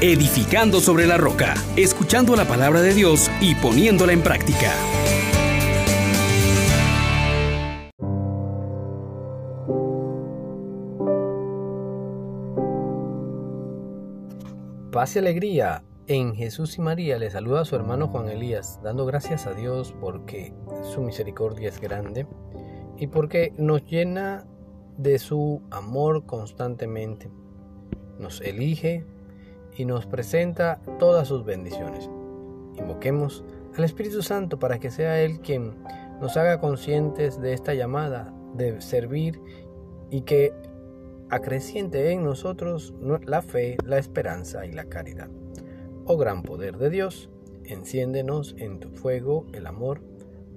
edificando sobre la roca, escuchando la palabra de Dios y poniéndola en práctica. Paz y alegría en Jesús y María le saluda a su hermano Juan Elías, dando gracias a Dios porque su misericordia es grande y porque nos llena de su amor constantemente. Nos elige y nos presenta todas sus bendiciones. Invoquemos al Espíritu Santo para que sea Él quien nos haga conscientes de esta llamada de servir y que acreciente en nosotros la fe, la esperanza y la caridad. Oh gran poder de Dios, enciéndenos en tu fuego el amor,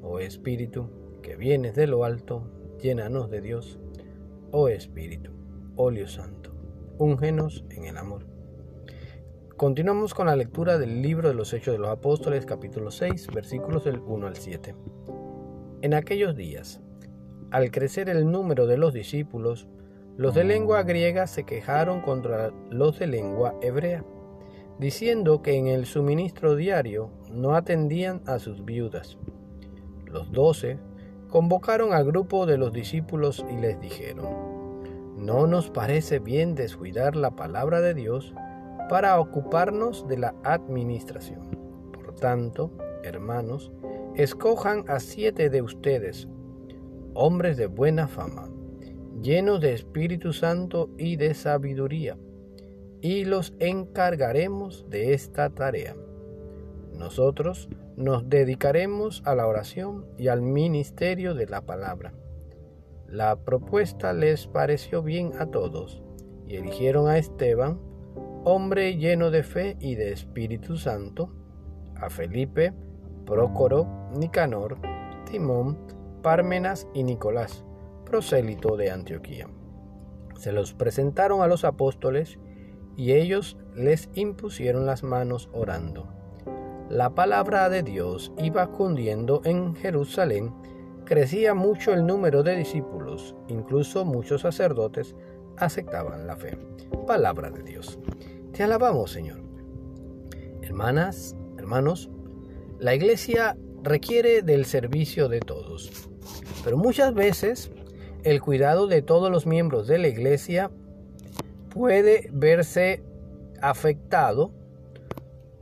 oh Espíritu, que vienes de lo alto, llénanos de Dios, oh Espíritu, óleo santo, úngenos en el amor. Continuamos con la lectura del libro de los Hechos de los Apóstoles, capítulo 6, versículos del 1 al 7. En aquellos días, al crecer el número de los discípulos, los de lengua griega se quejaron contra los de lengua hebrea diciendo que en el suministro diario no atendían a sus viudas. Los doce convocaron al grupo de los discípulos y les dijeron, no nos parece bien descuidar la palabra de Dios para ocuparnos de la administración. Por tanto, hermanos, escojan a siete de ustedes, hombres de buena fama, llenos de Espíritu Santo y de sabiduría y los encargaremos de esta tarea. Nosotros nos dedicaremos a la oración y al ministerio de la palabra. La propuesta les pareció bien a todos y eligieron a Esteban, hombre lleno de fe y de Espíritu Santo, a Felipe, Prócoro, Nicanor, Timón, Pármenas y Nicolás, prosélito de Antioquía. Se los presentaron a los apóstoles y ellos les impusieron las manos orando. La palabra de Dios iba cundiendo en Jerusalén, crecía mucho el número de discípulos, incluso muchos sacerdotes aceptaban la fe. Palabra de Dios. Te alabamos, Señor. Hermanas, hermanos, la iglesia requiere del servicio de todos, pero muchas veces el cuidado de todos los miembros de la iglesia puede verse afectado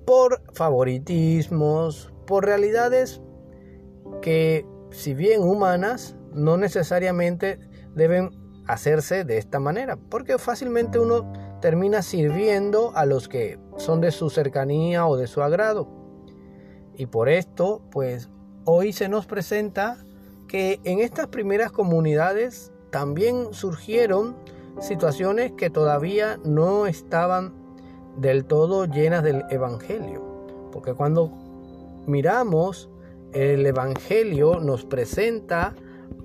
por favoritismos, por realidades que si bien humanas, no necesariamente deben hacerse de esta manera, porque fácilmente uno termina sirviendo a los que son de su cercanía o de su agrado. Y por esto, pues hoy se nos presenta que en estas primeras comunidades también surgieron situaciones que todavía no estaban del todo llenas del Evangelio. Porque cuando miramos el Evangelio nos presenta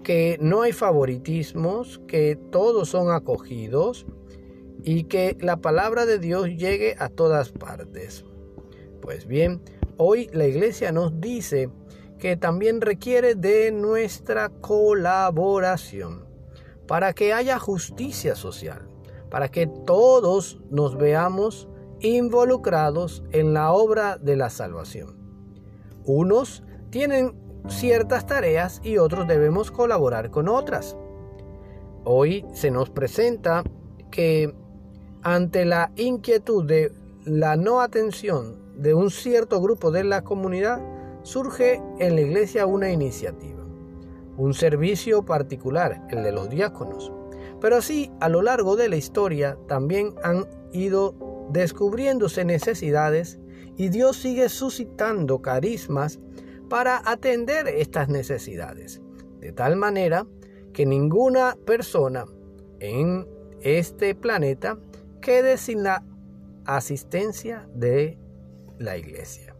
que no hay favoritismos, que todos son acogidos y que la palabra de Dios llegue a todas partes. Pues bien, hoy la iglesia nos dice que también requiere de nuestra colaboración para que haya justicia social, para que todos nos veamos involucrados en la obra de la salvación. Unos tienen ciertas tareas y otros debemos colaborar con otras. Hoy se nos presenta que ante la inquietud de la no atención de un cierto grupo de la comunidad, surge en la iglesia una iniciativa un servicio particular, el de los diáconos. Pero así, a lo largo de la historia, también han ido descubriéndose necesidades y Dios sigue suscitando carismas para atender estas necesidades. De tal manera que ninguna persona en este planeta quede sin la asistencia de la iglesia.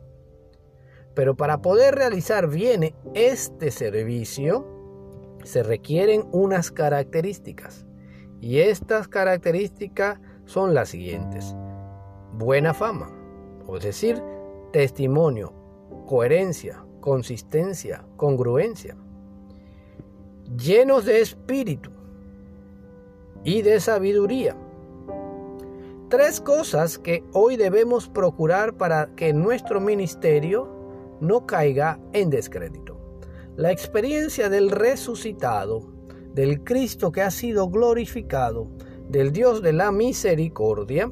Pero para poder realizar bien este servicio, se requieren unas características. Y estas características son las siguientes. Buena fama, es decir, testimonio, coherencia, consistencia, congruencia. Llenos de espíritu y de sabiduría. Tres cosas que hoy debemos procurar para que nuestro ministerio no caiga en descrédito. La experiencia del resucitado, del Cristo que ha sido glorificado, del Dios de la misericordia,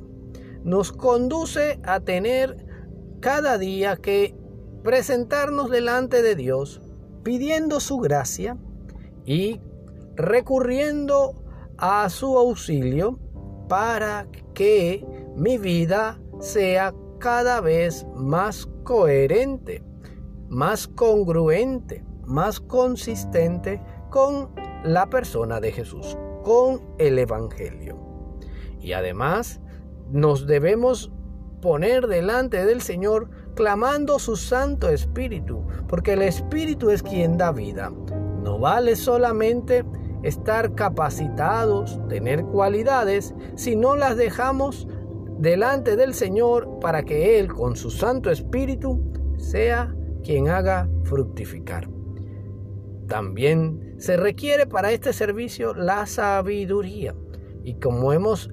nos conduce a tener cada día que presentarnos delante de Dios pidiendo su gracia y recurriendo a su auxilio para que mi vida sea cada vez más coherente, más congruente, más consistente con la persona de Jesús, con el Evangelio. Y además nos debemos poner delante del Señor clamando su Santo Espíritu, porque el Espíritu es quien da vida. No vale solamente estar capacitados, tener cualidades, si no las dejamos delante del Señor para que Él con su Santo Espíritu sea quien haga fructificar. También se requiere para este servicio la sabiduría. Y como hemos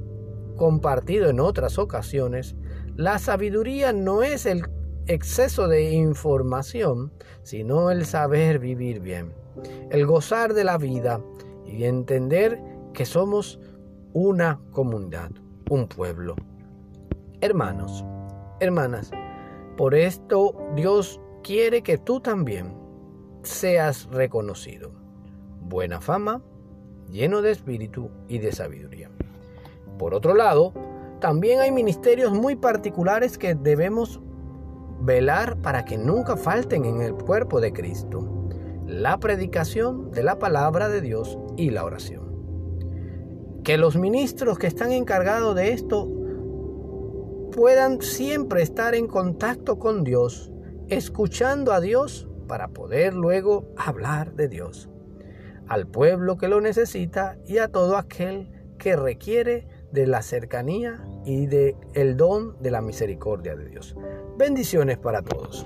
compartido en otras ocasiones, la sabiduría no es el exceso de información, sino el saber vivir bien, el gozar de la vida y entender que somos una comunidad, un pueblo. Hermanos, hermanas, por esto Dios quiere que tú también seas reconocido. Buena fama, lleno de espíritu y de sabiduría. Por otro lado, también hay ministerios muy particulares que debemos velar para que nunca falten en el cuerpo de Cristo, la predicación de la palabra de Dios y la oración. Que los ministros que están encargados de esto puedan siempre estar en contacto con Dios, escuchando a Dios para poder luego hablar de Dios, al pueblo que lo necesita y a todo aquel que requiere de la cercanía y de el don de la misericordia de Dios. Bendiciones para todos.